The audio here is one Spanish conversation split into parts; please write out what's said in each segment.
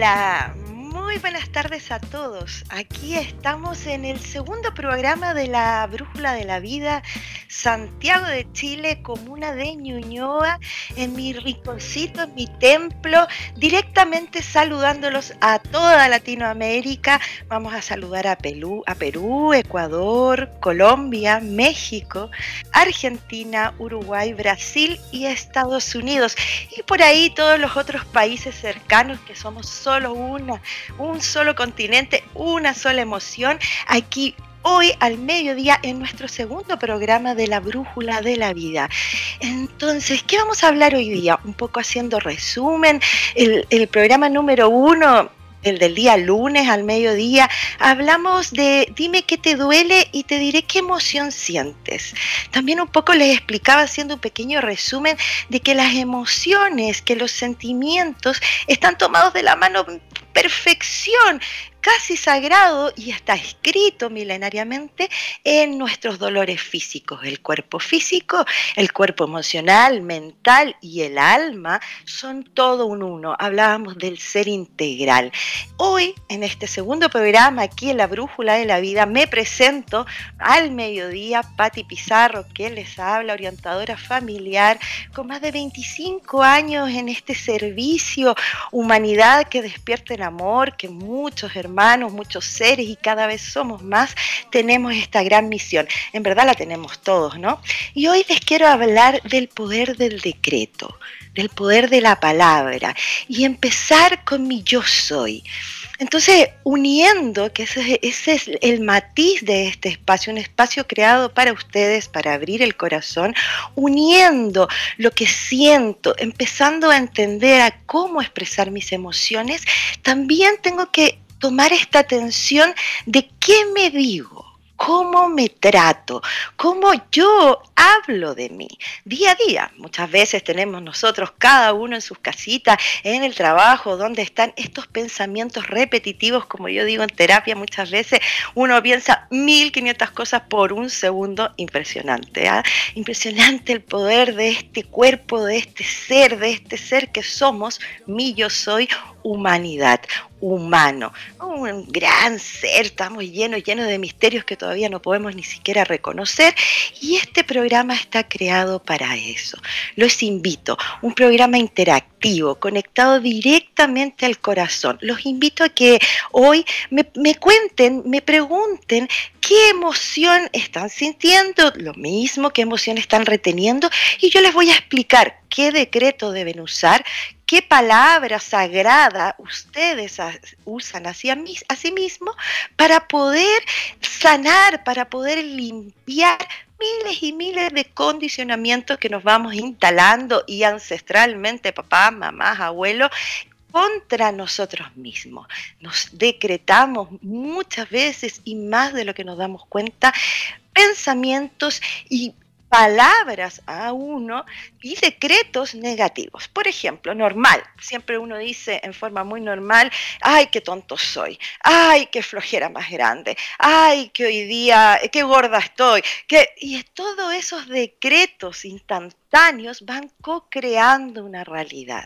Hola, muy buenas tardes a todos. Aquí estamos en el segundo programa de la Brújula de la Vida, Santiago de Chile, comuna de Ñuñoa, en mi rinconcito, en mi templo, directamente saludándolos a toda Latinoamérica. Vamos a saludar a Perú, a Perú, Ecuador, Colombia, México, Argentina, Uruguay, Brasil y Estados Unidos. Y por ahí todos los otros países cercanos que somos solo una, un solo continente, una sola emoción. Aquí hoy al mediodía en nuestro segundo programa de la Brújula de la Vida. Entonces, ¿qué vamos a hablar hoy día? Un poco haciendo resumen. El, programa número uno el del día lunes al mediodía, hablamos de dime qué te duele y te diré qué emoción sientes. También un poco les explicaba haciendo un pequeño resumen de que las emociones, que los sentimientos están tomados de la mano perfección casi sagrado y está escrito milenariamente en nuestros dolores físicos. El cuerpo físico, el cuerpo emocional, mental y el alma son todo un uno. Hablábamos del ser integral. Hoy, en este segundo programa, aquí en la Brújula de la Vida, me presento al mediodía Patti Pizarro, que les habla, orientadora familiar, con más de 25 años en este servicio, humanidad que despierta el amor, que muchos hermanos muchos seres y cada vez somos más, tenemos esta gran misión. En verdad la tenemos todos, ¿no? Y hoy les quiero hablar del poder del decreto, del poder de la palabra y empezar con mi yo soy. Entonces, uniendo, que ese, ese, es el matiz de este espacio, un espacio creado para ustedes, para abrir el corazón, uniendo lo que siento, empezando a entender a cómo expresar mis emociones, también tengo que tomar esta atención de qué me digo, cómo me trato, cómo yo hablo de mí día a día. Muchas veces tenemos nosotros, cada uno en sus casitas, en el trabajo, donde están estos pensamientos repetitivos, como yo digo en terapia muchas veces, uno piensa 1500 cosas por un segundo, impresionante. ¿ah? Impresionante el poder de este cuerpo, de este ser, de este ser que somos, mi yo soy, humanidad, humano, un gran ser, estamos llenos, llenos de misterios que todavía no podemos ni siquiera reconocer y este programa está creado para eso. Los invito, un programa interactivo, conectado directamente al corazón. Los invito a que hoy me, me cuenten, me pregunten qué emoción están sintiendo, lo mismo, qué emoción están reteniendo y yo les voy a explicar qué decreto deben usar, qué palabra sagrada ustedes usan hacia mí, a sí mismo para poder sanar, para poder limpiar miles y miles de condicionamientos que nos vamos instalando y ancestralmente, papá, mamá, abuelo, contra nosotros mismos. Nos decretamos muchas veces y más de lo que nos damos cuenta pensamientos y palabras a uno y decretos negativos. Por ejemplo, normal, siempre uno dice en forma muy normal, ay, qué tonto soy, ay, qué flojera más grande, ay, que hoy día, qué gorda estoy, que... y todos esos decretos instantáneos van co-creando una realidad.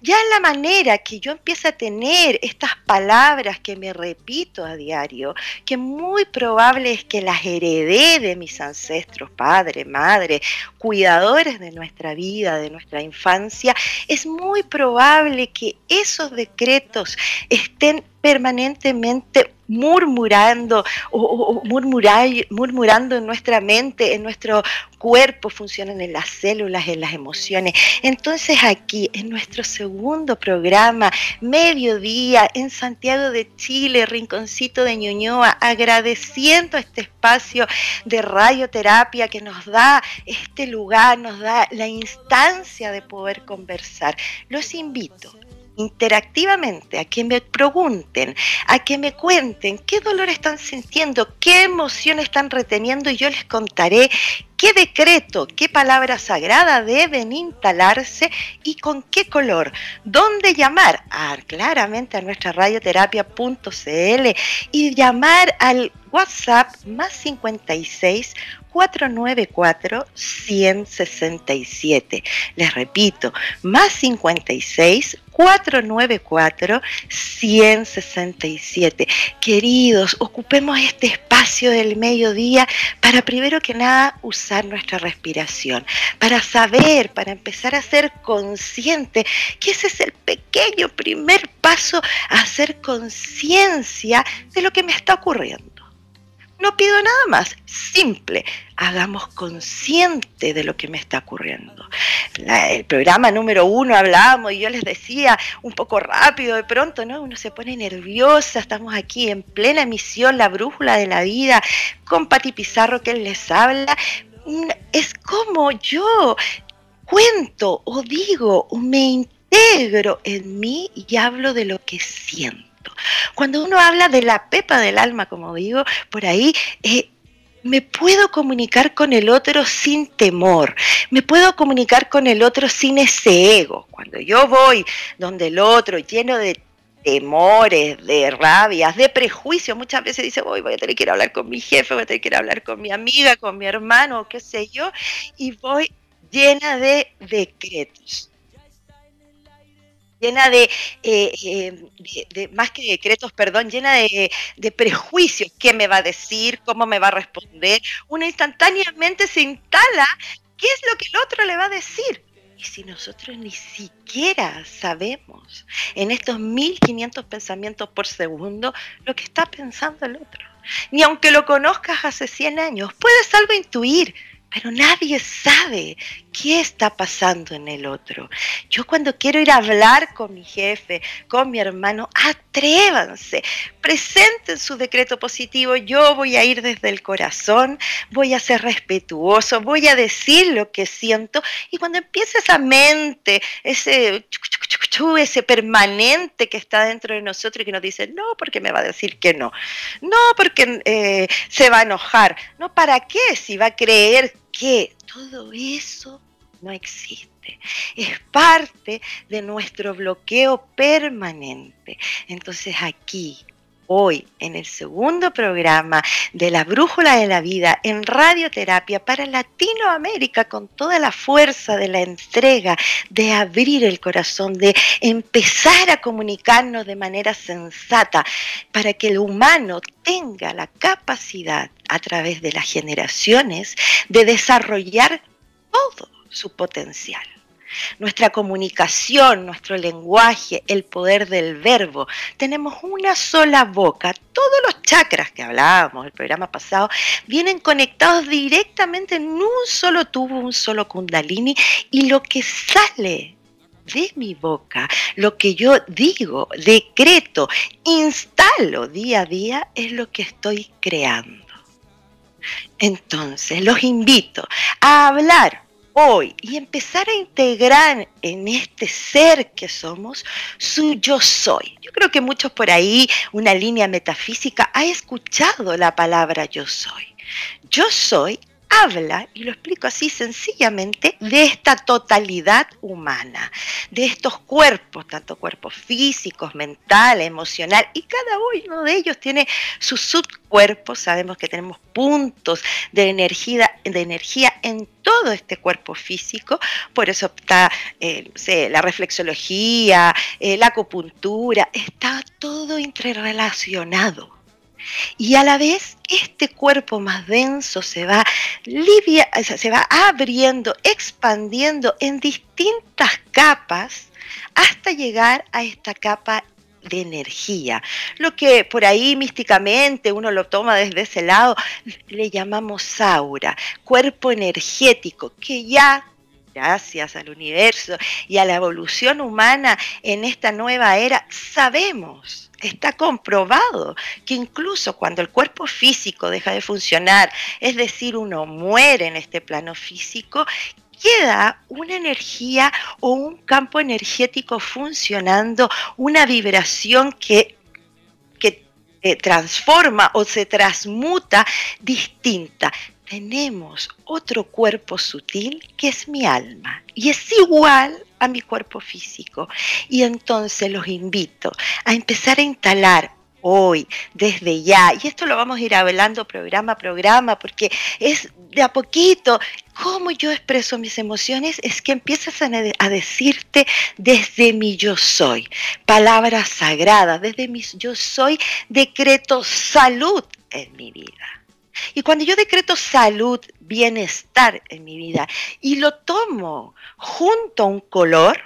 Ya en la manera que yo empiezo a tener estas palabras que me repito a diario, que muy probable es que las heredé de mis ancestros, padre, madre, cuidadores de nuestra vida, de nuestra infancia, es muy probable que esos decretos estén permanentemente murmurando o, murmurando en nuestra mente, en nuestro cuerpo, funcionan en las células, en las emociones. Entonces aquí, en nuestro segundo programa, mediodía, en Santiago de Chile, Rinconcito de Ñuñoa, agradeciendo este espacio de radioterapia que nos da este lugar, nos da la instancia de poder conversar. Los invito interactivamente, a que me pregunten, a que me cuenten qué dolor están sintiendo, qué emoción están reteniendo y yo les contaré qué decreto, qué palabra sagrada deben instalarse y con qué color. ¿Dónde llamar? Ah, claramente a nuestra radioterapia.cl y llamar al WhatsApp más 56 494 167. Les repito, más 56 494 167. Queridos, ocupemos este espacio del mediodía para primero que nada usar nuestra respiración, para saber, para empezar a ser consciente que ese es el pequeño primer paso a hacer conciencia de lo que me está ocurriendo. No pido nada más, simple, hagamos consciente de lo que me está ocurriendo. el programa número uno hablábamos y yo les decía un poco rápido, de pronto, ¿no? Uno se pone nerviosa, estamos aquí en plena emisión, la brújula de la vida, con Pati Pizarro que les habla. Mm, es como yo cuento o digo o me integro en mí y hablo de lo que siento. Cuando uno habla de la pepa del alma, como digo, por ahí, eh, me puedo comunicar con el otro sin temor, me puedo comunicar con el otro sin ese ego. Cuando yo voy donde el otro lleno de temores, de rabias, de prejuicios, muchas veces dice, voy, voy a tener que ir a hablar con mi jefe, voy a tener que ir a hablar con mi amiga, con mi hermano, qué sé yo, y voy llena de decretos llena eh, eh, de, más que decretos, perdón, llena de, de, prejuicios, qué me va a decir, cómo me va a responder. Uno instantáneamente se instala qué es lo que el otro le va a decir. Y si nosotros ni siquiera sabemos en estos 1500 pensamientos por segundo lo que está pensando el otro, ni aunque lo conozcas hace 100 años, puedes algo intuir, pero nadie sabe qué está pasando en el otro. Yo cuando quiero ir a hablar con mi jefe, con mi hermano, atrévanse, presenten su decreto positivo, yo voy a ir desde el corazón, voy a ser respetuoso, voy a decir lo que siento y cuando empiece esa mente, ese ese permanente que está dentro de nosotros y que nos dice, no, porque me va a decir que no, no, porque eh, se va a enojar, no, ¿para qué? Si va a creer que todo eso no existe. Es parte de nuestro bloqueo permanente. Entonces aquí hoy en el segundo programa de la Brújula de la Vida en radioterapia para Latinoamérica con toda la fuerza de la entrega, de abrir el corazón, de empezar a comunicarnos de manera sensata para que el humano tenga la capacidad a través de las generaciones de desarrollar todo su potencial nuestra comunicación, nuestro lenguaje, el poder del verbo. Tenemos una sola boca. Todos los chakras que hablábamos el programa pasado vienen conectados directamente en un solo tubo, un solo kundalini y lo que sale de mi boca, lo que yo digo, decreto, instalo día a día es lo que estoy creando. Entonces, los invito a hablar hoy y empezar a integrar en este ser que somos su yo soy. Yo creo que muchos por ahí, una línea metafísica, ha escuchado la palabra yo soy. Yo soy habla, y lo explico así sencillamente, de esta totalidad humana, de estos cuerpos, tanto cuerpos físicos, mental, emocional, y cada uno de ellos tiene sus subcuerpos, sabemos que tenemos puntos de energía, de energía en todo este cuerpo físico, por eso está eh, la reflexología, eh, la acupuntura, está todo interrelacionado. Y a la vez este cuerpo más denso se va, se va abriendo, expandiendo en distintas capas hasta llegar a esta capa de energía. Lo que por ahí místicamente uno lo toma desde ese lado, le llamamos aura, cuerpo energético, que ya gracias al universo y a la evolución humana en esta nueva era, sabemos, está comprobado que incluso cuando el cuerpo físico deja de funcionar, es decir, uno muere en este plano físico, queda una energía o un campo energético funcionando, una vibración que, que eh, transforma o se transmuta distinta tenemos otro cuerpo sutil que es mi alma y es igual a mi cuerpo físico. Y entonces los invito a empezar a instalar hoy, desde ya, y esto lo vamos a ir hablando programa a programa, porque es de a poquito, cómo yo expreso mis emociones, es que empiezas a, decirte desde mi yo soy, palabras sagradas, desde mi yo soy, decreto salud en mi vida. Y cuando yo decreto salud, bienestar en mi vida y lo tomo junto a un color,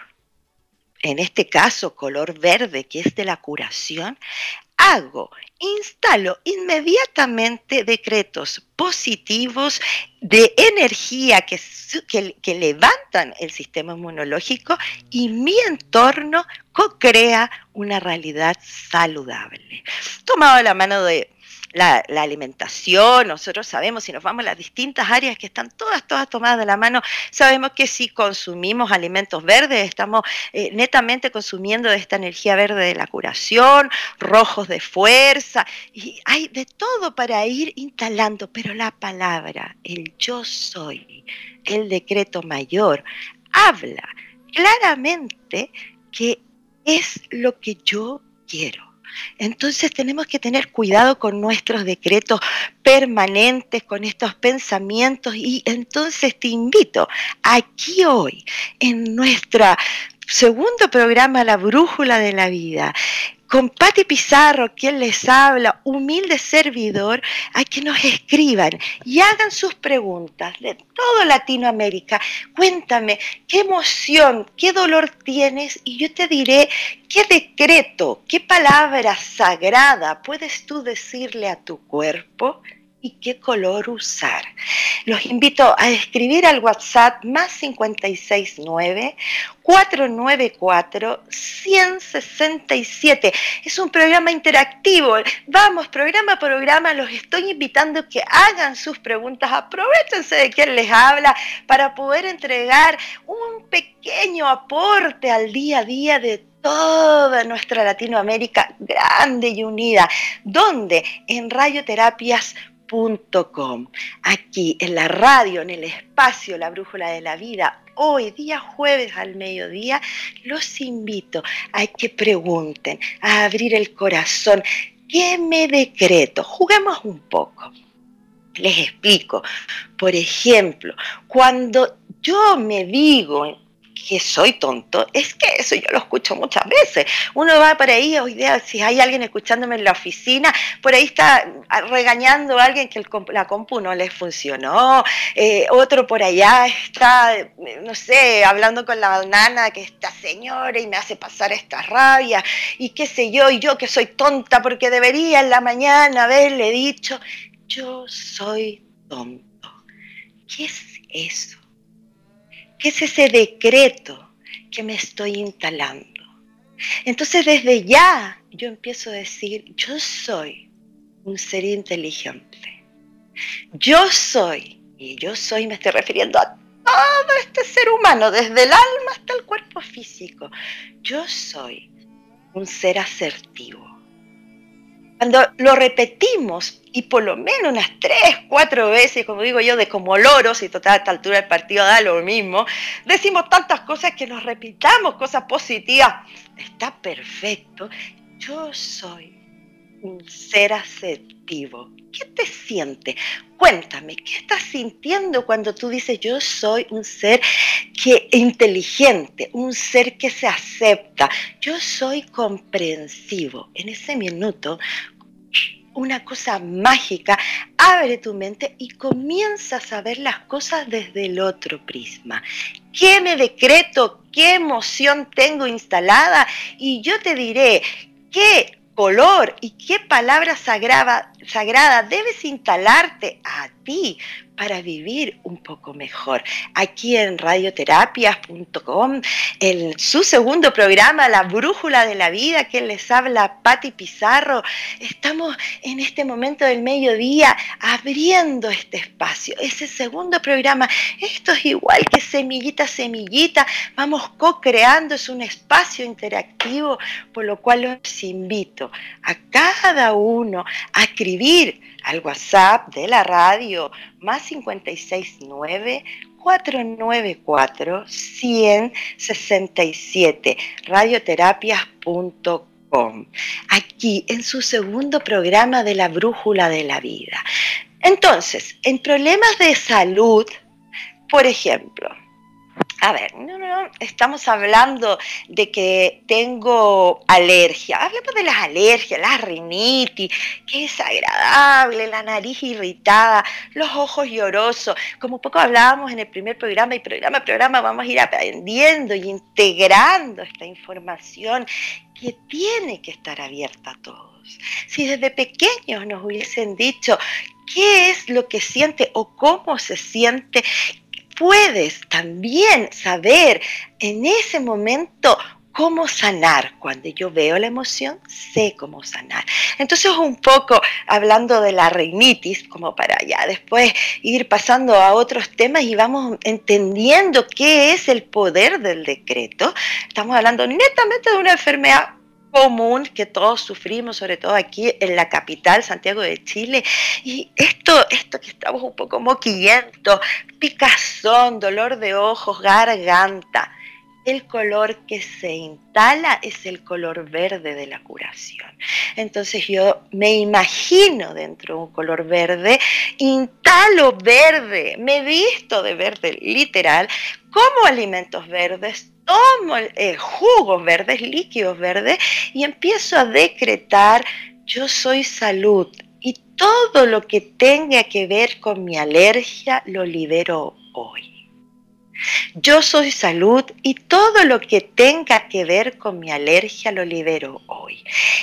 en este caso color verde, que es de la curación, hago, instalo inmediatamente decretos positivos de energía que, que, levantan el sistema inmunológico y mi entorno co-crea una realidad saludable. Tomado la mano de la, alimentación, nosotros sabemos, si nos vamos a las distintas áreas que están todas, todas tomadas de la mano, sabemos que si consumimos alimentos verdes, estamos eh, netamente consumiendo esta energía verde de la curación, rojos de fuerza, y hay de todo para ir instalando, pero la palabra, el yo soy, el decreto mayor, habla claramente que es lo que yo quiero entonces tenemos que tener cuidado con nuestros decretos permanentes, con estos pensamientos. Y entonces te invito aquí hoy en nuestro segundo programa La Brújula de la Vida con Patti Pizarro, quien les habla, humilde servidor, a que nos escriban y hagan sus preguntas de todo Latinoamérica. Cuéntame qué emoción, qué dolor tienes y yo te diré qué decreto, qué palabra sagrada puedes tú decirle a tu cuerpo y qué color usar. Los invito a escribir al WhatsApp más 569 494 167. Es un programa interactivo. Vamos, programa a programa, los estoy invitando a que hagan sus preguntas. Aprovechense de quien les habla para poder entregar un pequeño aporte al día a día de toda nuestra Latinoamérica grande y unida, donde en radioterapias Aquí en la radio, en el espacio La Brújula de la Vida, hoy día jueves al mediodía, los invito a que pregunten, a abrir el corazón. ¿Qué me decreto? Juguemos un poco. Les explico. Por ejemplo, cuando yo me digo que soy tonto, es que eso yo lo escucho muchas veces. Uno va por ahí, hoy si hay alguien escuchándome en la oficina, por ahí está regañando a alguien que la compu no les funcionó, eh, otro por allá está, no sé, hablando con la nana que está señora y me hace pasar esta rabia, y qué sé yo, y yo que soy tonta porque debería en la mañana haberle dicho, yo soy tonto. ¿Qué es eso? ¿Qué es ese decreto que me estoy instalando? Entonces desde ya yo empiezo a decir, yo soy un ser inteligente. Yo soy, y yo soy me estoy refiriendo a todo este ser humano, desde el alma hasta el cuerpo físico. Yo soy un ser asertivo. Cuando lo repetimos y por lo menos unas tres, cuatro veces, como digo yo, de como loros, y total a esta altura del partido da lo mismo, decimos tantas cosas que nos repitamos cosas positivas. Está perfecto. Yo soy un ser ¿Qué te siente? Cuéntame, ¿qué estás sintiendo cuando tú dices yo soy un ser que inteligente, un ser que se acepta, yo soy comprensivo? En ese minuto una cosa mágica, abre tu mente y comienzas a ver las cosas desde el otro prisma. ¿Qué me decreto? ¿Qué emoción tengo instalada? Y yo te diré qué color y qué palabra sagrada, sagrada debes instalarte a para vivir un poco mejor. Aquí en radioterapias.com, en su segundo programa, La Brújula de la Vida, que les habla Patti Pizarro, estamos en este momento del mediodía abriendo este espacio, ese segundo programa. Esto es igual que semillita, semillita, vamos co-creando, es un espacio interactivo, por lo cual los invito a cada uno a escribir al WhatsApp de la radio más 569 494 167 radioterapias.com aquí en su segundo programa de la brújula de la vida. Entonces, en problemas de salud, por ejemplo, a ver, no, no, estamos hablando de que tengo alergia. Hablemos de las alergias, la rinitis, que es agradable, la nariz irritada, los ojos llorosos. Como poco hablábamos en el primer programa y programa a programa vamos a ir aprendiendo y integrando esta información que tiene que estar abierta a todos. Si desde pequeños nos hubiesen dicho qué es lo que siente o cómo se siente, puedes también saber en ese momento cómo sanar. Cuando yo veo la emoción, sé cómo sanar. Entonces, un poco hablando de la reinitis, como para ya después ir pasando a otros temas y vamos entendiendo qué es el poder del decreto. Estamos hablando netamente de una enfermedad común que todos sufrimos, sobre todo aquí en la capital, Santiago de Chile. Y esto, esto que estamos un poco moquillentos, picazón, dolor de ojos, garganta, el color que se instala es el color verde de la curación. Entonces yo me imagino dentro de un color verde, instalo verde, me visto de verde literal, como alimentos verdes, tomo eh, jugos verdes, líquidos verdes y empiezo a decretar, yo soy salud y todo lo que tenga que ver con mi alergia lo libero hoy. Yo soy salud y todo lo que tenga que ver con mi alergia lo libero hoy.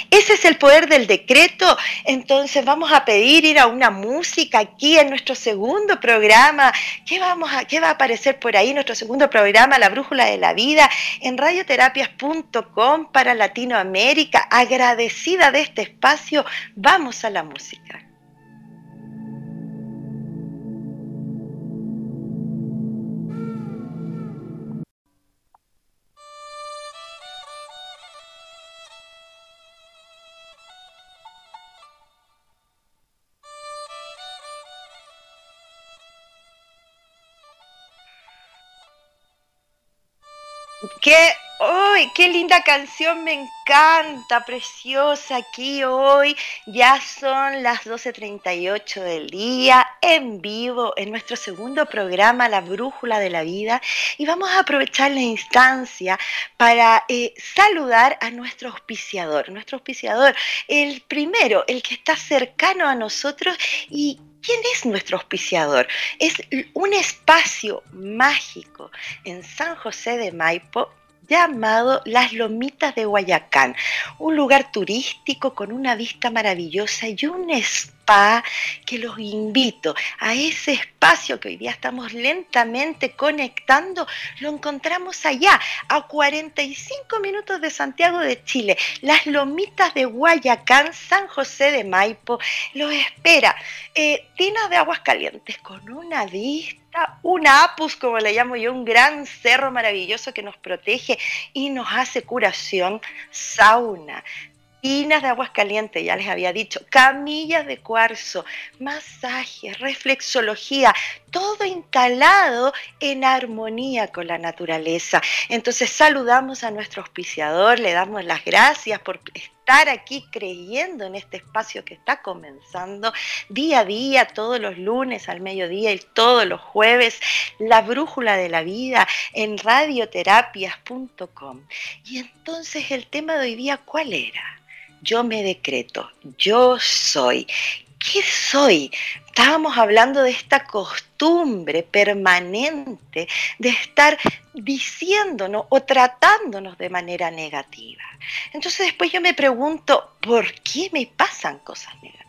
Ese es el poder del decreto. Entonces vamos a pedir ir a una música aquí en nuestro segundo programa. ¿Qué, vamos a, qué va a aparecer por ahí? Nuestro segundo programa, La Brújula de la Vida, en radioterapias.com para Latinoamérica. Agradecida de este espacio, vamos a la música. Qué, qué linda canción, me encanta, preciosa aquí hoy. Ya son las 12.38 del día, en vivo, en nuestro segundo programa, La Brújula de la Vida. Y vamos a aprovechar la instancia para eh, saludar a nuestro auspiciador. Nuestro auspiciador, el primero, el que está cercano a nosotros y ¿Quién es nuestro auspiciador? Es un espacio mágico en San José de Maipo llamado Las Lomitas de Guayacán, un lugar turístico con una vista maravillosa y un spa que los invito a ese espacio que hoy día estamos lentamente conectando, lo encontramos allá, a 45 minutos de Santiago de Chile, Las Lomitas de Guayacán, San José de Maipo, lo espera. Eh, tinas de aguas calientes con una vista un apus, como le llamo yo, un gran cerro maravilloso que nos protege y nos hace curación, sauna, tinas de aguas calientes, ya les había dicho, camillas de cuarzo, masajes, reflexología, todo instalado en armonía con la naturaleza. Entonces saludamos a nuestro auspiciador, le damos las gracias por estar aquí creyendo en este espacio que está comenzando día a día, todos los lunes al mediodía y todos los jueves, la brújula de la vida en radioterapias.com. Y entonces el tema de hoy día, ¿cuál era? Yo me decreto, yo soy. ¿Qué soy? Estábamos hablando de esta costumbre permanente de estar diciéndonos o tratándonos de manera negativa. Entonces después yo me pregunto, ¿por qué me pasan cosas negativas?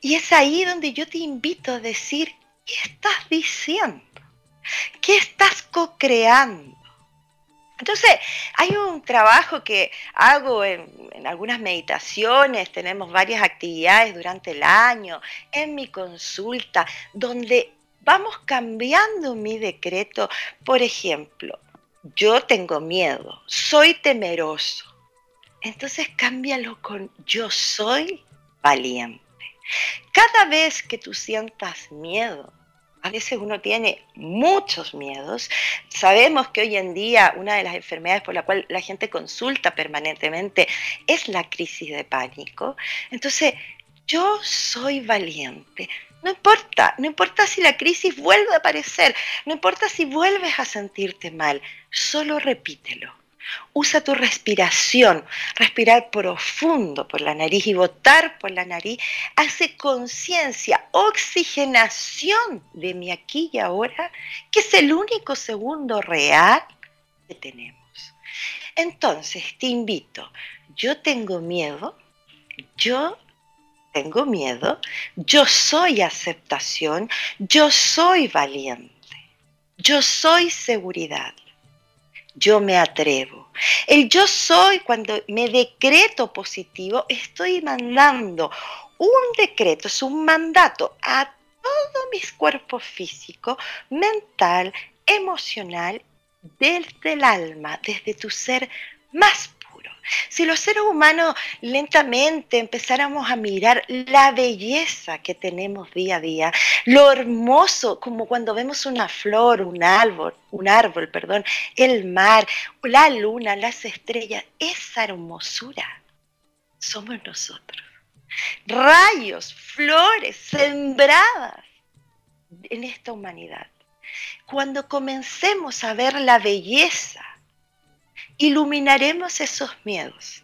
Y es ahí donde yo te invito a decir, ¿qué estás diciendo? ¿Qué estás co-creando? Entonces, hay un trabajo que hago en, algunas meditaciones, tenemos varias actividades durante el año, en mi consulta, donde vamos cambiando mi decreto. Por ejemplo, yo tengo miedo, soy temeroso. Entonces cámbialo con yo soy valiente. Cada vez que tú sientas miedo, a veces uno tiene muchos miedos. Sabemos que hoy en día una de las enfermedades por la cual la gente consulta permanentemente es la crisis de pánico. Entonces, yo soy valiente. No importa, no importa si la crisis vuelve a aparecer, no importa si vuelves a sentirte mal, solo repítelo. Usa tu respiración, respirar profundo por la nariz y botar por la nariz. Hace conciencia, oxigenación de mi aquí y ahora, que es el único segundo real que tenemos. Entonces, te invito, yo tengo miedo, yo tengo miedo, yo soy aceptación, yo soy valiente, yo soy seguridad yo me atrevo. El yo soy, cuando me decreto positivo, estoy mandando un decreto, es un mandato a todos mis cuerpos físico, mental, emocional, desde el alma, desde tu ser más si los seres humanos lentamente empezáramos a mirar la belleza que tenemos día a día, lo hermoso, como cuando vemos una flor, un árbol, un árbol, perdón, el mar, la luna, las estrellas, esa hermosura somos nosotros. Rayos, flores sembradas en esta humanidad. Cuando comencemos a ver la belleza iluminaremos esos miedos,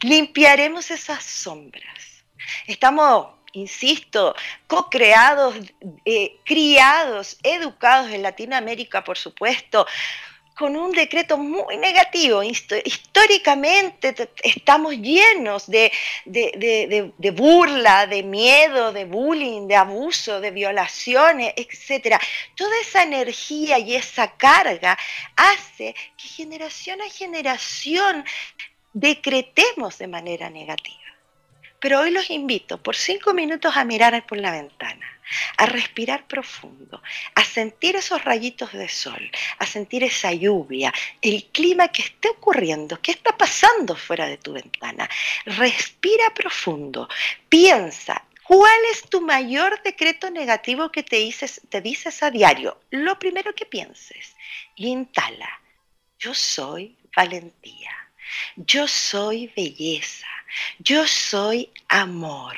limpiaremos esas sombras. Estamos, insisto, co-creados, eh, criados, educados en Latinoamérica, por supuesto, con un decreto muy negativo. Históricamente estamos llenos de, burla, de miedo, de bullying, de abuso, de violaciones, etc. Toda esa energía y esa carga hace que generación a generación decretemos de manera negativa. Pero hoy los invito por cinco minutos a mirar por la ventana a respirar profundo, a sentir esos rayitos de sol, a sentir esa lluvia, el clima que esté ocurriendo, qué está pasando fuera de tu ventana. Respira profundo, piensa, ¿Cuál es tu mayor decreto negativo que te dices, dices a diario? Lo primero que pienses. Y instala. Yo soy valentía. Yo soy belleza. Yo soy amor.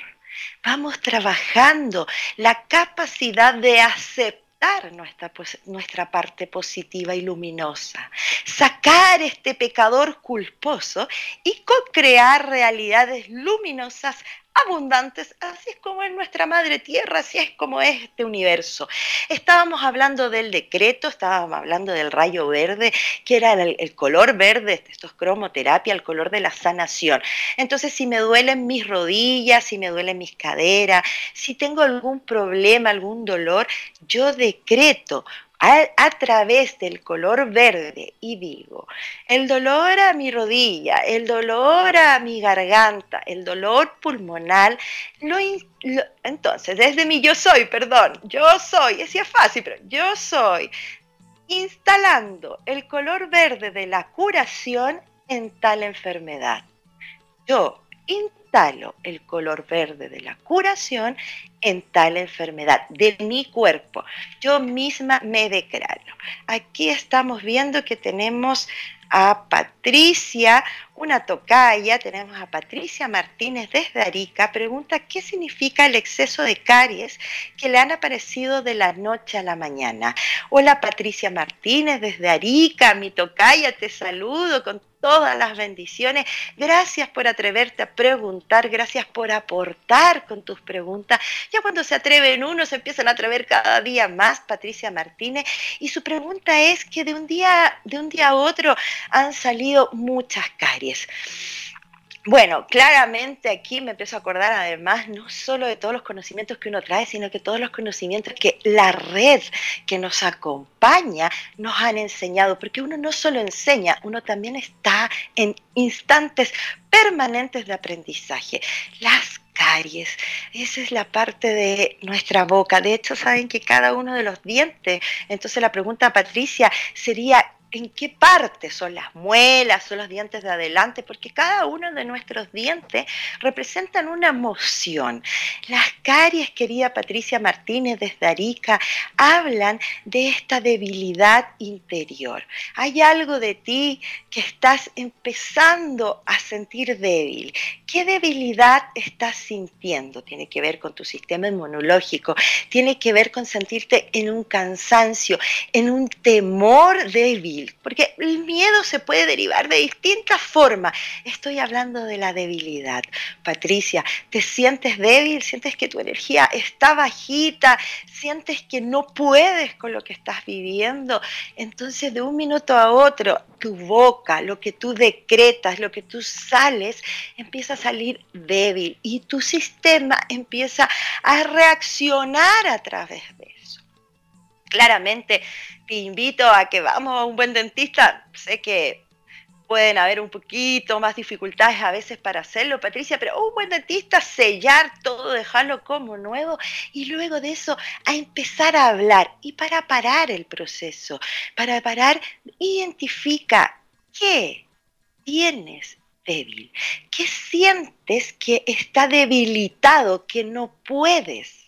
Vamos trabajando la capacidad de aceptar nuestra, nuestra parte positiva y luminosa, sacar este pecador culposo y co-crear realidades luminosas abundantes, así es como es nuestra madre tierra, así es como es este universo. Estábamos hablando del decreto, estábamos hablando del rayo verde, que era el, color verde, esto es cromoterapia, el color de la sanación. Entonces, si me duelen mis rodillas, si me duelen mis caderas, si tengo algún problema, algún dolor, yo decreto a, través del color verde y digo, el dolor a mi rodilla, el dolor a mi garganta, el dolor pulmonar, entonces desde mi yo soy, perdón, yo soy, es fácil, pero yo soy, instalando el color verde de la curación en tal enfermedad. Yo el color verde de la curación en tal enfermedad de mi cuerpo. Yo misma me declaro. Aquí estamos viendo que tenemos a Patricia, una tocaya, tenemos a Patricia Martínez desde Arica, pregunta qué significa el exceso de caries que le han aparecido de la noche a la mañana. Hola Patricia Martínez desde Arica, mi tocaya, te saludo con todas las bendiciones. Gracias por atreverte a preguntar, gracias por aportar con tus preguntas. Ya cuando se atreven uno, se empiezan a atrever cada día más, Patricia Martínez. Y su pregunta es que de un día, de un día a otro han salido muchas caries. Bueno, claramente aquí me empiezo a acordar además no solo de todos los conocimientos que uno trae, sino que todos los conocimientos que la red que nos acompaña nos han enseñado, porque uno no solo enseña, uno también está en instantes permanentes de aprendizaje. Las caries, esa es la parte de nuestra boca. De hecho, saben que cada uno de los dientes, entonces la pregunta, Patricia, sería en qué parte son las muelas, son los dientes de adelante, porque cada uno de nuestros dientes representan una emoción. Las caries, querida Patricia Martínez desde Arica, hablan de esta debilidad interior. Hay algo de ti que estás empezando a sentir débil. ¿Qué debilidad estás sintiendo? Tiene que ver con tu sistema inmunológico, tiene que ver con sentirte en un cansancio, en un temor débil porque el miedo se puede derivar de distintas formas. Estoy hablando de la debilidad. Patricia, ¿te sientes débil? ¿Sientes que tu energía está bajita? ¿Sientes que no puedes con lo que estás viviendo? Entonces, de un minuto a otro, tu boca, lo que tú decretas, lo que tú sales, empieza a salir débil y tu sistema empieza a reaccionar a través de. Claramente, te invito a que vamos a un buen dentista. Sé que pueden haber un poquito más dificultades a veces para hacerlo, Patricia, pero un buen dentista, sellar todo, dejarlo como nuevo y luego de eso a empezar a hablar. Y para parar el proceso, para parar, identifica qué tienes débil, qué sientes que está debilitado, que no puedes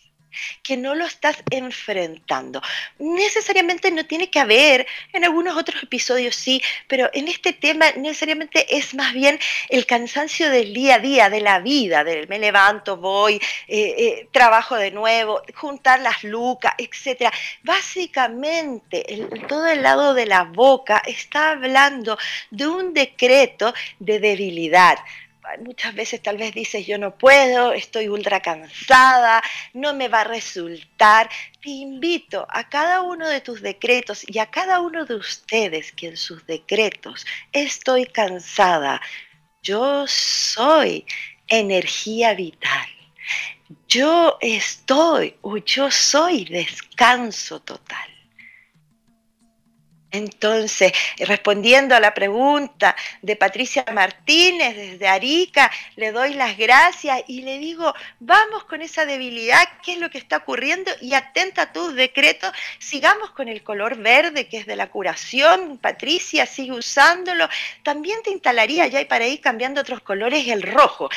que no lo estás enfrentando. Necesariamente no tiene que haber, en algunos otros episodios sí, pero en este tema necesariamente es más bien el cansancio del día a día, de la vida, del me levanto, voy, eh, eh, trabajo de nuevo, juntar las lucas, etc. Básicamente, todo el lado de la boca está hablando de un decreto de debilidad muchas veces tal vez dices yo no puedo, estoy ultra cansada, no me va a resultar. Te invito a cada uno de tus decretos y a cada uno de ustedes que en sus decretos estoy cansada. Yo soy energía vital. Yo estoy o yo soy descanso total. Entonces, respondiendo a la pregunta de Patricia Martínez desde Arica, le doy las gracias y le digo, vamos con esa debilidad, qué es lo que está ocurriendo y atenta a tus decretos, sigamos con el color verde que es de la curación, Patricia, sigue usándolo, también te instalaría ya y para ir cambiando otros colores el rojo,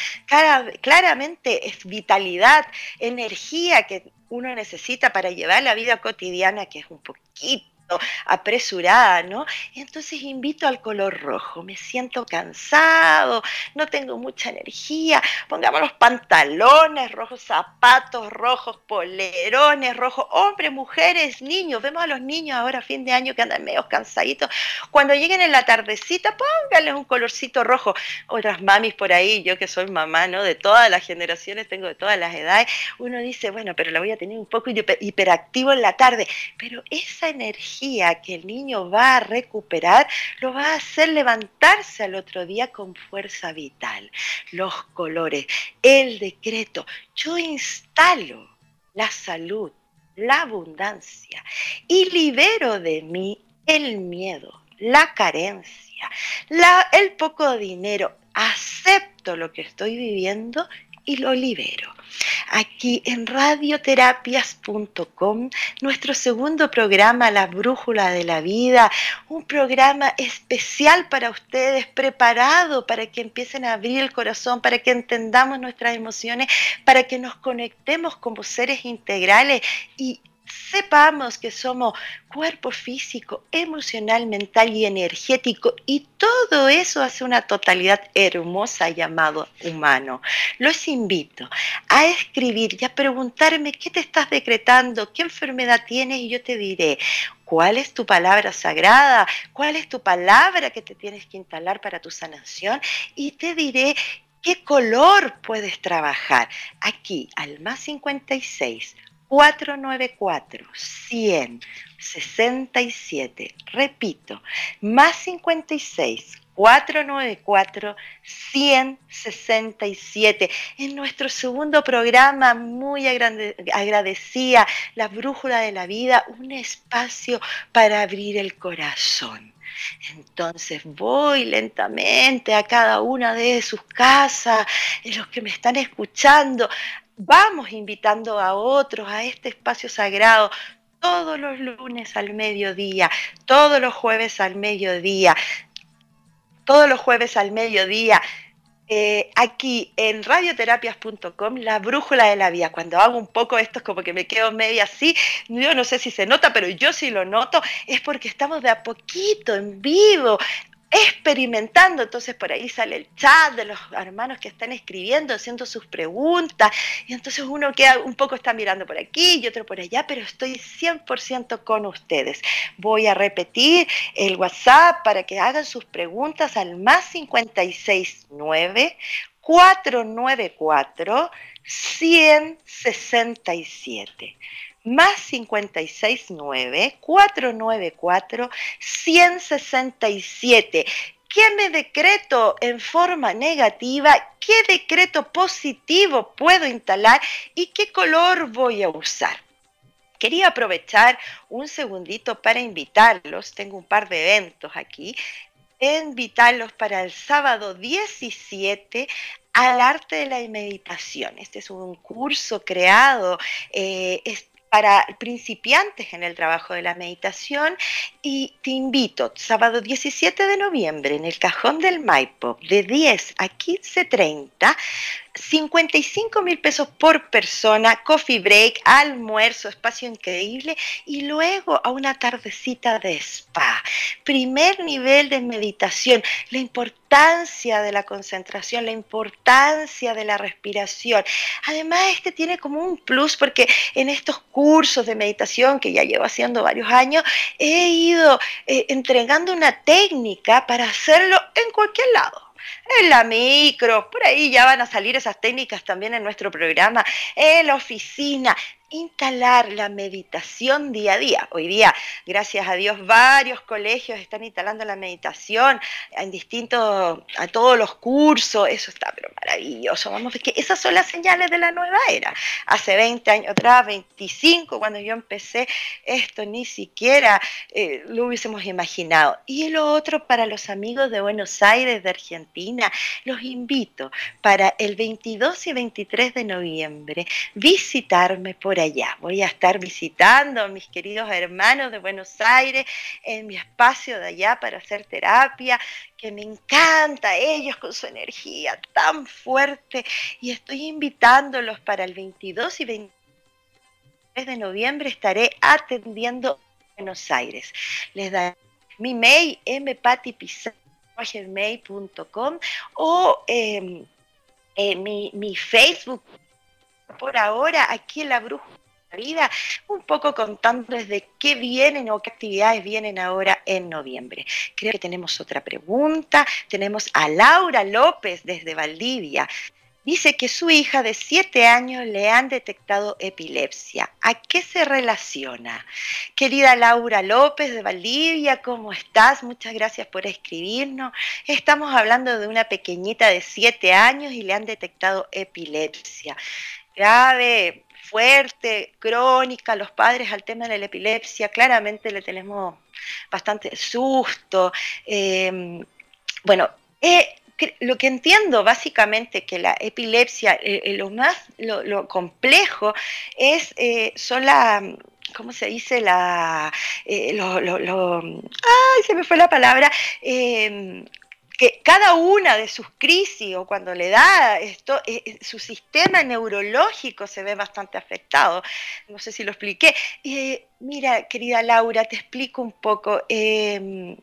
claramente es vitalidad, energía que uno necesita para llevar la vida cotidiana, que es un poquito apresurada, ¿no? Entonces invito al color rojo, me siento cansado, no tengo mucha energía, pongamos los pantalones rojos, zapatos rojos, polerones rojos, hombres, mujeres, niños, vemos a los niños ahora a fin de año que andan medio cansaditos, cuando lleguen en la tardecita, pónganles un colorcito rojo, otras mamis por ahí, yo que soy mamá, ¿no? De todas las generaciones, tengo de todas las edades, uno dice, bueno, pero la voy a tener un poco hiperactivo en la tarde, pero esa energía que el niño va a recuperar lo va a hacer levantarse al otro día con fuerza vital. Los colores, el decreto. Yo instalo la salud, la abundancia y libero de mí el miedo, la carencia, el poco dinero. Acepto lo que estoy viviendo y lo libero. Aquí en radioterapias.com, nuestro segundo programa, La Brújula de la Vida, un programa especial para ustedes, preparado para que empiecen a abrir el corazón, para que entendamos nuestras emociones, para que nos conectemos como seres integrales y sepamos que somos cuerpo físico, emocional, mental y energético y todo eso hace una totalidad hermosa llamado humano. Los invito a escribir y a preguntarme qué te estás decretando, qué enfermedad tienes y yo te diré cuál es tu palabra sagrada, cuál es tu palabra que te tienes que instalar para tu sanación y te diré qué color puedes trabajar. Aquí al más 56 494 167. Repito, más 56 494 167. En nuestro segundo programa, muy agradecida, la brújula de la vida, un espacio para abrir el corazón. Entonces voy lentamente a cada una de sus casas, los que me están escuchando, vamos invitando a otros a este espacio sagrado todos los lunes al mediodía, todos los jueves al mediodía, todos los jueves al mediodía. Eh, aquí en radioterapias.com, la brújula de la vida. Cuando hago un poco esto es como que me quedo media así, yo no sé si se nota, pero yo sí lo noto, es porque estamos de a poquito en vivo, experimentando. Entonces por ahí sale el chat de los hermanos que están escribiendo, haciendo sus preguntas. Y entonces uno queda un poco está mirando por aquí y otro por allá, pero estoy 100% con ustedes. Voy a repetir el WhatsApp para que hagan sus preguntas al más 569 494 167 más 569 494 167. ¿Qué me decreto en forma negativa? ¿Qué decreto positivo puedo instalar? ¿Y qué color voy a usar? Quería aprovechar un segundito para invitarlos, tengo un par de eventos aquí, invitarlos para el sábado 17 al arte de la meditación. Este es un curso creado, eh, para principiantes en el trabajo de la meditación. Y te invito sábado 17 de noviembre en el Cajón del Maipo de 10 a 15.30 55 mil pesos por persona, coffee break, almuerzo, espacio increíble y luego a una tardecita de spa. Primer nivel de meditación, la importancia de la concentración, la importancia de la respiración. Además, este tiene como un plus porque en estos cursos de meditación que ya llevo haciendo varios años, he ido eh, entregando una técnica para hacerlo en cualquier lado en la micro, por ahí ya van a salir esas técnicas también en nuestro programa, en la oficina, instalar la meditación día a día. Hoy día, gracias a Dios, varios colegios están instalando la meditación en distintos, a todos los cursos, eso está pero maravilloso. Vamos ver que esas son las señales de la nueva era. Hace 20 años atrás, 25, cuando yo empecé esto, ni siquiera eh, lo hubiésemos imaginado. Y lo otro para los amigos de Buenos Aires, de Argentina, los invito para el 22 y 23 de noviembre visitarme por allá. Voy a estar visitando a mis queridos hermanos de Buenos Aires en mi espacio de allá para hacer terapia, que me encanta ellos con su energía tan fuerte y estoy invitándolos para el 22 y 23 de noviembre estaré atendiendo Buenos Aires. Les da mi mail mpatipizarro.com o em, eh, mi, mi Facebook por ahora aquí en la Bruja Vida, un poco contándoles de qué vienen o qué actividades vienen ahora en noviembre. Creo que tenemos otra pregunta. Tenemos a Laura López desde Valdivia. Dice que su hija de 7 años le han detectado epilepsia. ¿A qué se relaciona? Querida Laura López de Valdivia, ¿cómo estás? Muchas gracias por escribirnos. Estamos hablando de una pequeñita de 7 años y le han detectado epilepsia grave, fuerte, crónica, los padres al tema de la epilepsia, claramente le tenemos bastante susto. Em, bueno, eh, lo que entiendo básicamente que la epilepsia, eh, eh, lo más, lo, complejo es, son la, ¿cómo se dice? La, lo, ay, se me fue la palabra, em, que cada una de sus crisis o cuando le da esto, eh, eh, su sistema neurológico se ve bastante afectado. No sé si lo expliqué. mira, querida Laura, te explico un poco. Em,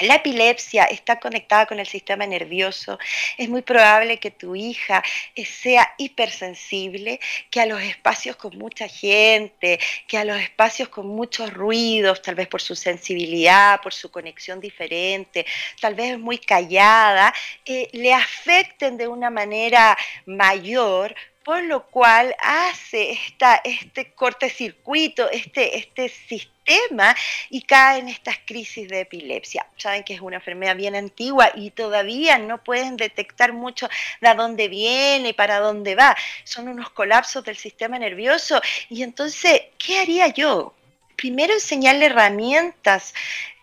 la epilepsia está conectada con el sistema nervioso. Es muy probable que tu hija eh, sea hipersensible, que a los espacios con mucha gente, que a los espacios con muchos ruidos, tal vez por su sensibilidad, por su conexión diferente, tal vez es muy callada, eh, le afecten de una manera mayor por lo cual hace esta, este cortecircuito, este, este sistema y cae en estas crisis de epilepsia. Saben que es una enfermedad bien antigua y todavía no pueden detectar mucho de dónde viene, para dónde va. Son unos colapsos del sistema nervioso. Y entonces, ¿qué haría yo? Primero enseñarle herramientas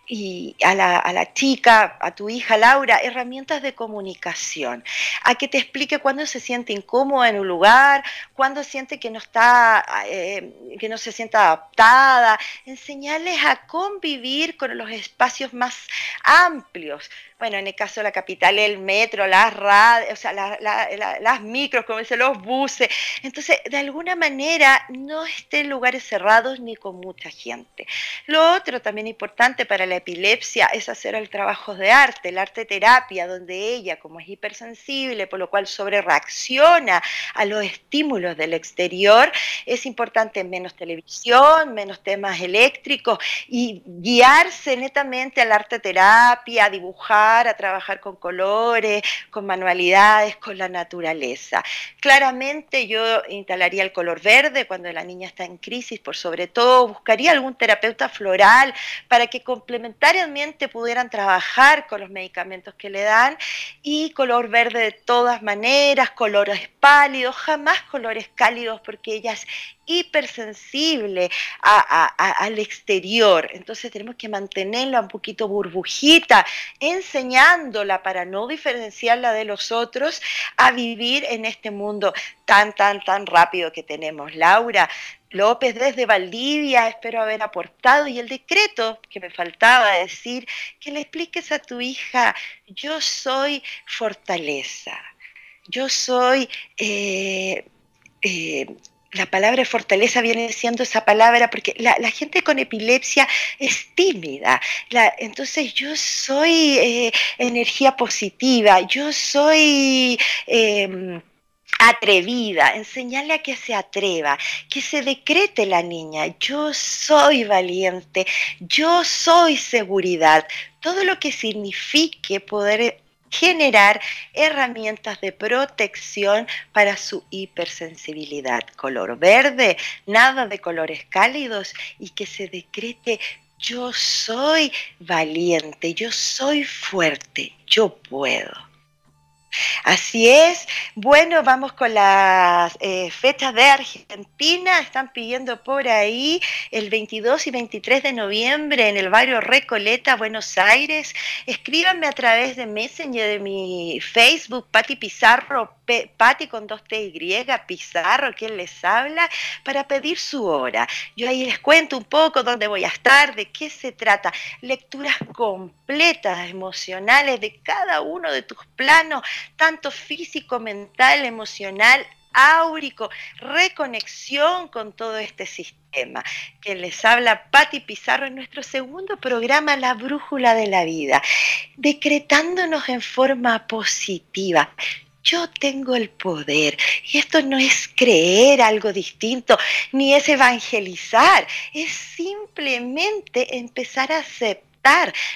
y a la, a la, chica, a tu hija Laura, herramientas de comunicación, a que te explique cuándo se siente incómoda en un lugar, cuándo siente que no está, eh, que no se siente adaptada, enseñarles a convivir con los espacios más amplios, bueno, en el caso de la capital, el metro, las radios, o sea, las micros, como dicen, los buses. Entonces, de alguna manera, no esté en lugares cerrados ni con mucha gente. Lo otro también importante para la epilepsia es hacer el trabajo de arte, el arte terapia, donde ella, como es hipersensible, por lo cual sobre reacciona a los estímulos del exterior, es importante menos televisión, menos temas eléctricos y guiarse netamente al arte terapia, a a trabajar con colores, con manualidades, con la naturaleza. Claramente yo instalaría el color verde cuando la niña está en crisis, por sobre todo buscaría algún terapeuta floral para que complementariamente pudieran trabajar con los medicamentos que le dan y color verde de todas maneras, colores pálidos, jamás colores cálidos porque ellas hipersensible al exterior. Entonces tenemos que mantenerla un poquito burbujita, enseñándola para no diferenciarla de los otros a vivir en este mundo tan, tan, tan rápido que tenemos. Laura, López desde Valdivia, espero haber aportado. Y el decreto que me faltaba decir, que le expliques a tu hija, yo soy fortaleza, yo soy... Eh, eh, la palabra fortaleza viene siendo esa palabra porque la, gente con epilepsia es tímida. entonces yo soy eh, energía positiva, yo soy... Em, atrevida, enseñarle a que se atreva, que se decrete la niña, yo soy valiente, yo soy seguridad, todo lo que signifique poder generar herramientas de protección para su hipersensibilidad. Color verde, nada de colores cálidos y que se decrete yo soy valiente, yo soy fuerte, yo puedo. Así es. Bueno, vamos con las eh, fechas de Argentina. Están pidiendo por ahí el 22 y 23 de noviembre en el barrio Recoleta, Buenos Aires. Escríbanme a través de Messenger de mi Facebook, Pati Pizarro, Pati con dos T Y, Pizarro, quien les habla, para pedir su hora. Yo ahí les cuento un poco dónde voy a estar, de qué se trata. Lecturas completas, emocionales de cada uno de tus planos tanto físico, mental, emocional, áurico, reconexión con todo este sistema. Que les habla Patti Pizarro en nuestro segundo programa La Brújula de la Vida, decretándonos en forma positiva. Yo tengo el poder y esto no es creer algo distinto, ni es evangelizar, es simplemente empezar a aceptar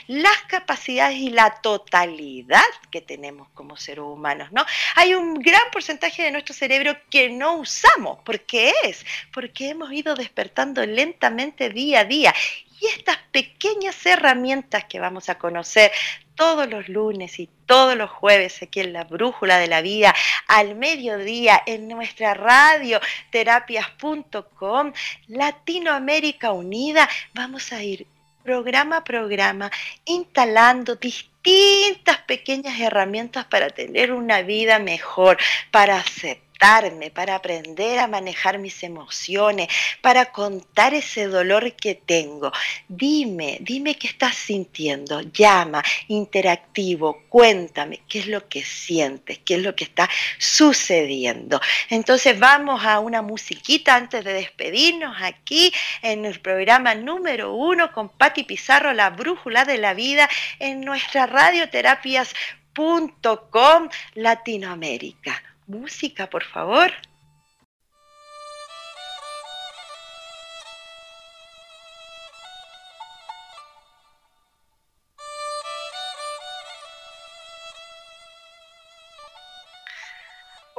las capacidades y la totalidad que tenemos como seres humanos, ¿no? Hay un gran porcentaje de nuestro cerebro que no usamos. ¿Por qué es? Porque hemos ido despertando lentamente día a día. Y estas pequeñas herramientas que vamos a conocer todos los lunes y todos los jueves aquí en la Brújula de la Vida, al mediodía en nuestra radio terapias.com, Latinoamérica Unida, vamos a ir programa a programa, instalando distintas pequeñas herramientas para tener una vida mejor, para aceptar para aprender a manejar mis emociones, para contar ese dolor que tengo. Dime, dime qué estás sintiendo. Llama, interactivo, cuéntame qué es lo que sientes, qué es lo que está sucediendo. Entonces vamos a una musiquita antes de despedirnos aquí en el programa número uno con Patti Pizarro, La Brújula de la Vida, en nuestra radioterapias.com Latinoamérica. Música, por favor.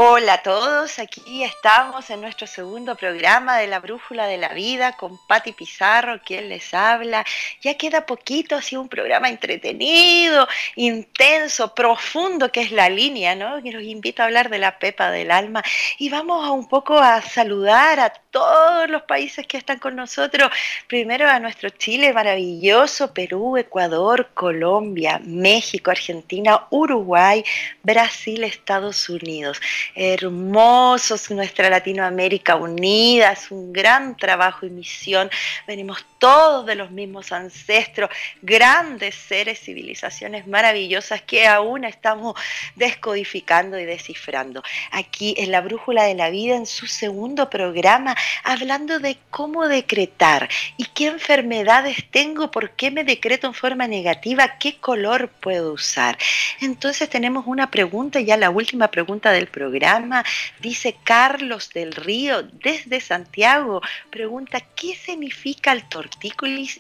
Hola a todos, aquí estamos en nuestro segundo programa de la Brújula de la Vida con Patti Pizarro, quien les habla. Ya queda poquito, ha sido un programa entretenido, intenso, profundo, que es la línea, ¿no? Que los invito a hablar de la pepa del alma. Y vamos a un poco a saludar a todos los países que están con nosotros. Primero a nuestro Chile maravilloso, Perú, Ecuador, Colombia, México, Argentina, Uruguay, Brasil, Estados Unidos hermosos, nuestra Latinoamérica unida, es un gran trabajo y misión. Venimos todos de los mismos ancestros, grandes seres, civilizaciones maravillosas que aún estamos descodificando y descifrando. Aquí en la Brújula de la Vida, en su segundo programa, hablando de cómo decretar y qué enfermedades tengo, por qué me decreto en forma negativa, qué color puedo usar. Entonces tenemos una pregunta, ya la última pregunta del programa dice Carlos del Río desde Santiago, pregunta, ¿qué significa el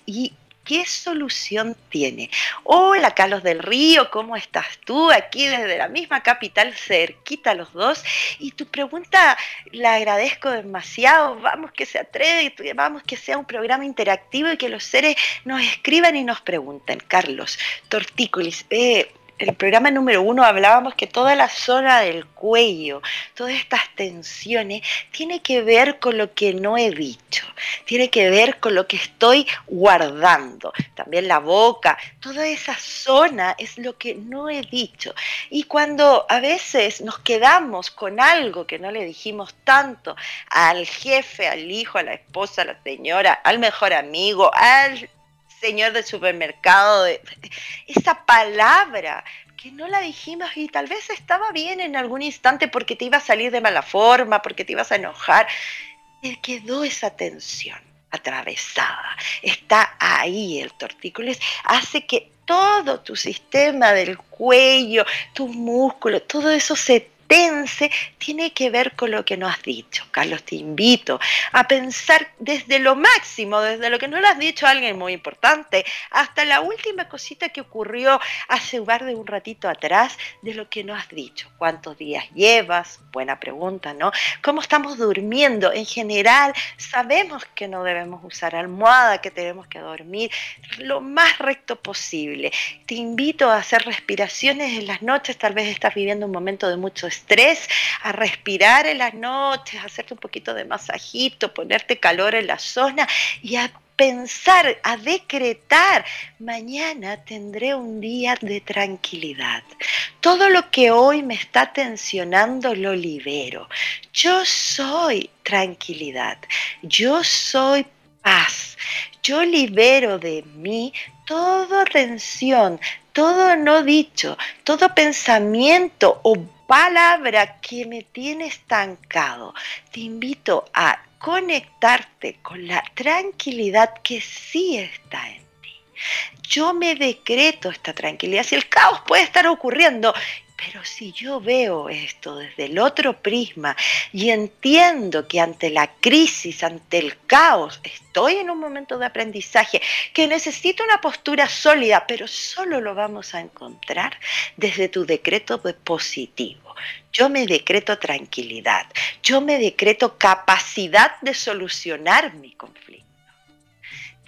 y ¿Qué solución tiene? Hola Carlos del Río, ¿cómo estás tú? Aquí desde la misma capital, cerquita los dos. Y tu pregunta la agradezco demasiado. Vamos que se atreve, vamos que sea un programa interactivo y que los seres nos escriban y nos pregunten. Carlos, tortícolis, eh, el programa número uno hablábamos que toda la zona del cuello, todas estas tensiones, tiene que ver con lo que no he dicho, tiene que ver con lo que estoy guardando. También la boca, toda esa zona es lo que no he dicho. Y cuando a veces nos quedamos con algo que no le dijimos tanto al jefe, al hijo, a la esposa, a la señora, al mejor amigo, al señor del supermercado, esa palabra que no la dijimos y tal vez estaba bien en algún instante porque te iba a salir de mala forma, porque te ibas a enojar. Te quedó esa tensión atravesada. Está ahí el tortícolis, hace que todo tu sistema del cuello, tus músculos, todo eso se tiene que ver con lo que nos has dicho. Carlos, te invito a pensar desde lo máximo, desde lo que no le has dicho a alguien muy importante, hasta la última cosita que ocurrió hace un de un ratito atrás, de lo que no has dicho. ¿Cuántos días llevas? Buena pregunta, ¿no? ¿Cómo estamos durmiendo? En general, sabemos que no debemos usar almohada, que tenemos que dormir lo más recto posible. Te invito a hacer respiraciones en las noches, tal vez estás viviendo un momento de mucho estrés estrés, a respirar en las noches, a hacerte un poquito de masajito, ponerte calor en la zona y a pensar, a decretar, mañana tendré un día de tranquilidad. Todo lo que hoy me está tensionando lo libero. Yo soy tranquilidad, yo soy paz, yo libero de mí toda tensión, todo no dicho, todo pensamiento o palabra que me tiene estancado. Te invito a conectarte con la tranquilidad que sí está en ti. Yo me decreto esta tranquilidad. Si el caos puede estar ocurriendo pero si yo veo esto desde el otro prisma y entiendo que ante la crisis, ante el caos, estoy en un momento de aprendizaje, que necesito una postura sólida, pero solo lo vamos a encontrar desde tu decreto positivo. Yo me decreto tranquilidad, yo me decreto capacidad de solucionar mi conflicto.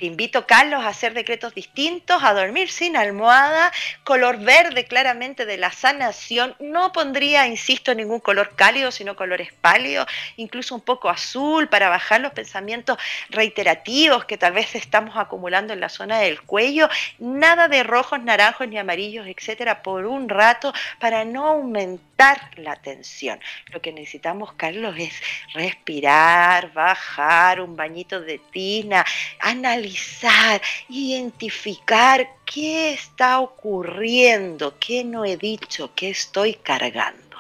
Te invito, Carlos, a hacer decretos distintos, a dormir sin almohada, color verde claramente de la sanación. No pondría, insisto, ningún color cálido, sino colores pálidos, incluso un poco azul para bajar los pensamientos reiterativos que tal vez estamos acumulando en la zona del cuello. Nada de rojos, naranjos ni amarillos, etcétera, por un rato para no aumentar la tensión. Lo que necesitamos, Carlos, es respirar, bajar, un bañito de tina, analizar, identificar qué está ocurriendo, qué no he dicho, qué estoy cargando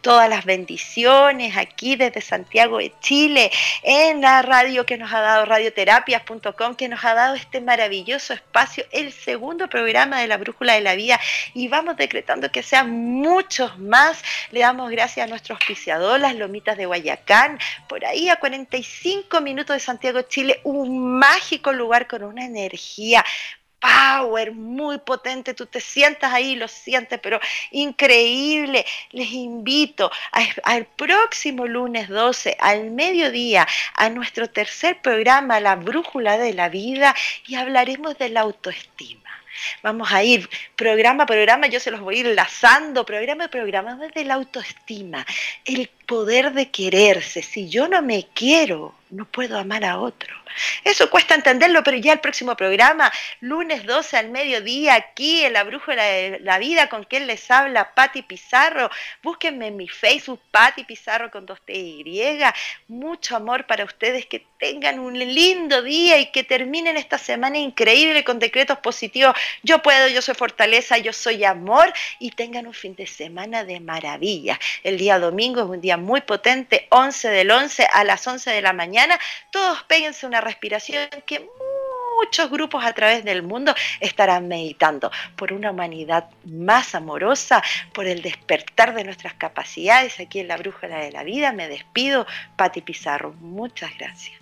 todas las bendiciones aquí desde Santiago de Chile, en la radio que nos ha dado radioterapias.com, que nos ha dado este maravilloso espacio, el segundo programa de la Brújula de la Vida y vamos decretando que sean muchos más. Le damos gracias a nuestros auspiciador, las Lomitas de Guayacán, por ahí a 45 minutos de Santiago de Chile, un mágico lugar con una energía power muy potente, tú te sientas ahí, lo sientes, pero increíble. Les invito al próximo lunes 12, al mediodía, a nuestro tercer programa, La Brújula de la Vida, y hablaremos de la autoestima. Vamos a ir programa a programa, yo se los voy a ir enlazando, programa a programa, desde la autoestima, el poder de quererse. Si yo no me quiero, no puedo amar a otro. Eso cuesta entenderlo, pero ya el próximo programa, lunes 12 al mediodía, aquí en la Brújula de la Vida, con quien les habla Patti Pizarro. Búsquenme en mi Facebook, Patti Pizarro con dos T y. Mucho amor para ustedes, que tengan un lindo día y que terminen esta semana increíble con decretos positivos. Yo puedo, yo soy fortaleza, yo soy amor y tengan un fin de semana de maravilla. El día domingo es un día muy potente, 11 del 11 a las 11 de la mañana. Todos péguense una respiración que muchos grupos a través del mundo estarán meditando por una humanidad más amorosa, por el despertar de nuestras capacidades aquí en la Brújula de la Vida. Me despido, Pati Pizarro. Muchas gracias.